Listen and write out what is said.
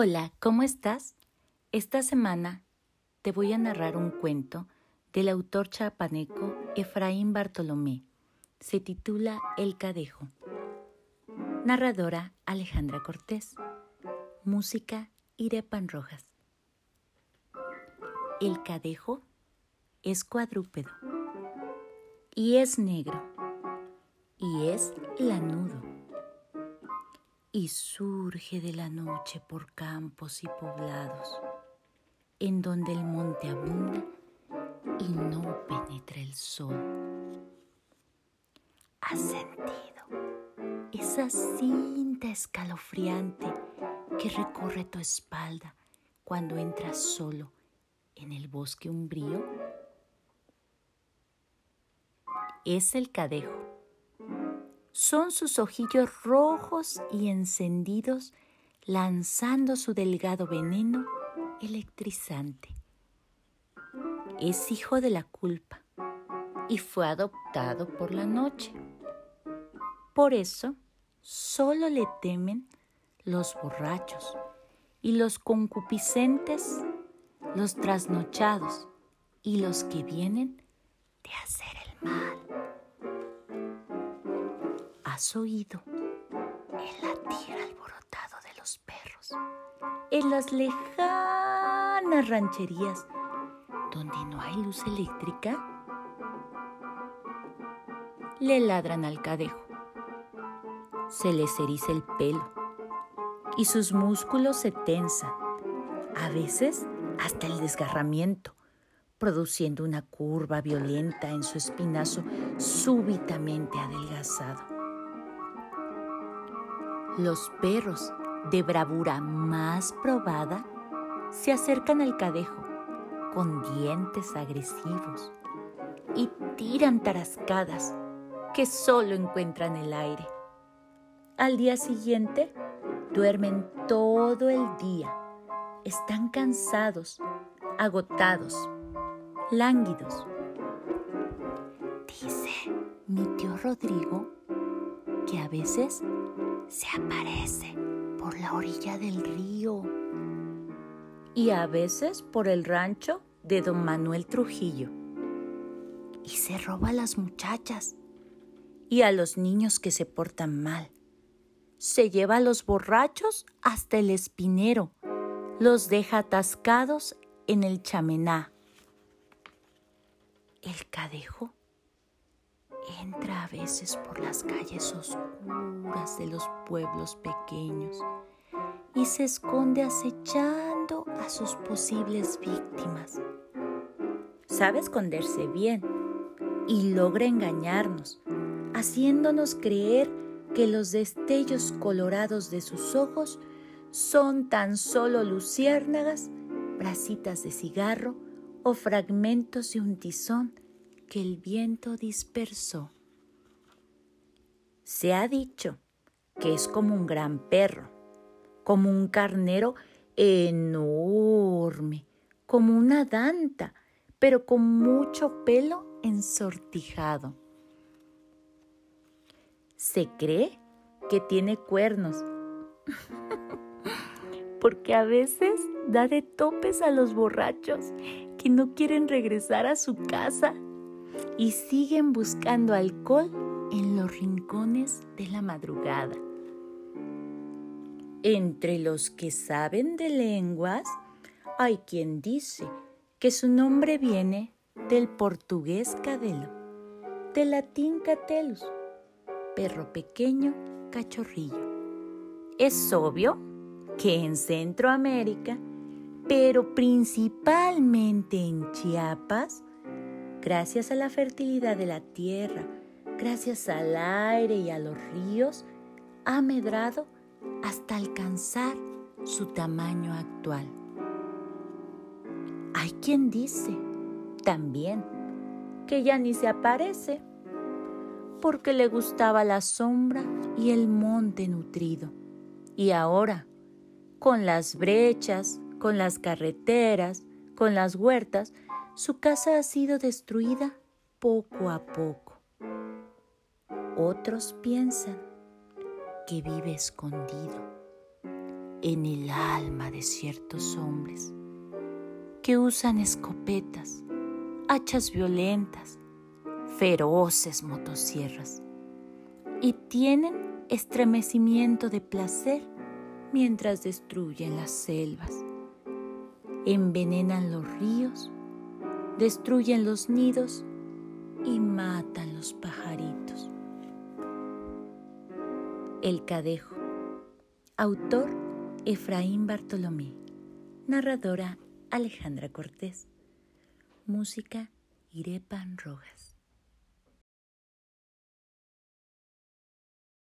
Hola, ¿cómo estás? Esta semana te voy a narrar un cuento del autor chapaneco Efraín Bartolomé. Se titula El Cadejo. Narradora Alejandra Cortés. Música Irepan Rojas. El cadejo es cuadrúpedo y es negro y es lanudo y surge de la noche por campos y poblados, en donde el monte abunda y no penetra el sol. ¿Has sentido esa cinta escalofriante que recorre tu espalda cuando entras solo en el bosque umbrío? Es el cadejo son sus ojillos rojos y encendidos lanzando su delgado veneno electrizante. Es hijo de la culpa y fue adoptado por la noche. Por eso solo le temen los borrachos y los concupiscentes, los trasnochados y los que vienen de hacer el mal. ¿Has oído el latir alborotado de los perros en las lejanas rancherías donde no hay luz eléctrica? Le ladran al cadejo, se les eriza el pelo y sus músculos se tensan, a veces hasta el desgarramiento produciendo una curva violenta en su espinazo súbitamente adelgazado. Los perros de bravura más probada se acercan al cadejo con dientes agresivos y tiran tarascadas que solo encuentran el aire. Al día siguiente duermen todo el día. Están cansados, agotados, lánguidos. Dice mi tío Rodrigo que a veces se aparece por la orilla del río y a veces por el rancho de don Manuel Trujillo. Y se roba a las muchachas y a los niños que se portan mal. Se lleva a los borrachos hasta el espinero, los deja atascados en el chamená. El cadejo entra a veces por las calles oscuras de los pueblos pequeños y se esconde acechando a sus posibles víctimas. Sabe esconderse bien y logra engañarnos, haciéndonos creer que los destellos colorados de sus ojos son tan solo luciérnagas, bracitas de cigarro o fragmentos de un tizón que el viento dispersó. Se ha dicho que es como un gran perro, como un carnero enorme, como una danta, pero con mucho pelo ensortijado. Se cree que tiene cuernos, porque a veces da de topes a los borrachos que no quieren regresar a su casa y siguen buscando alcohol en los rincones de la madrugada. Entre los que saben de lenguas, hay quien dice que su nombre viene del portugués cadelo, del latín catelus, perro pequeño, cachorrillo. Es obvio que en Centroamérica, pero principalmente en Chiapas, Gracias a la fertilidad de la tierra, gracias al aire y a los ríos, ha medrado hasta alcanzar su tamaño actual. Hay quien dice también que ya ni se aparece porque le gustaba la sombra y el monte nutrido. Y ahora, con las brechas, con las carreteras, con las huertas, su casa ha sido destruida poco a poco. Otros piensan que vive escondido, en el alma de ciertos hombres que usan escopetas, hachas violentas, feroces motosierras y tienen estremecimiento de placer mientras destruyen las selvas, envenenan los ríos, destruyen los nidos y matan los pajaritos. El Cadejo. Autor Efraín Bartolomé. Narradora Alejandra Cortés. Música Irepan Rojas.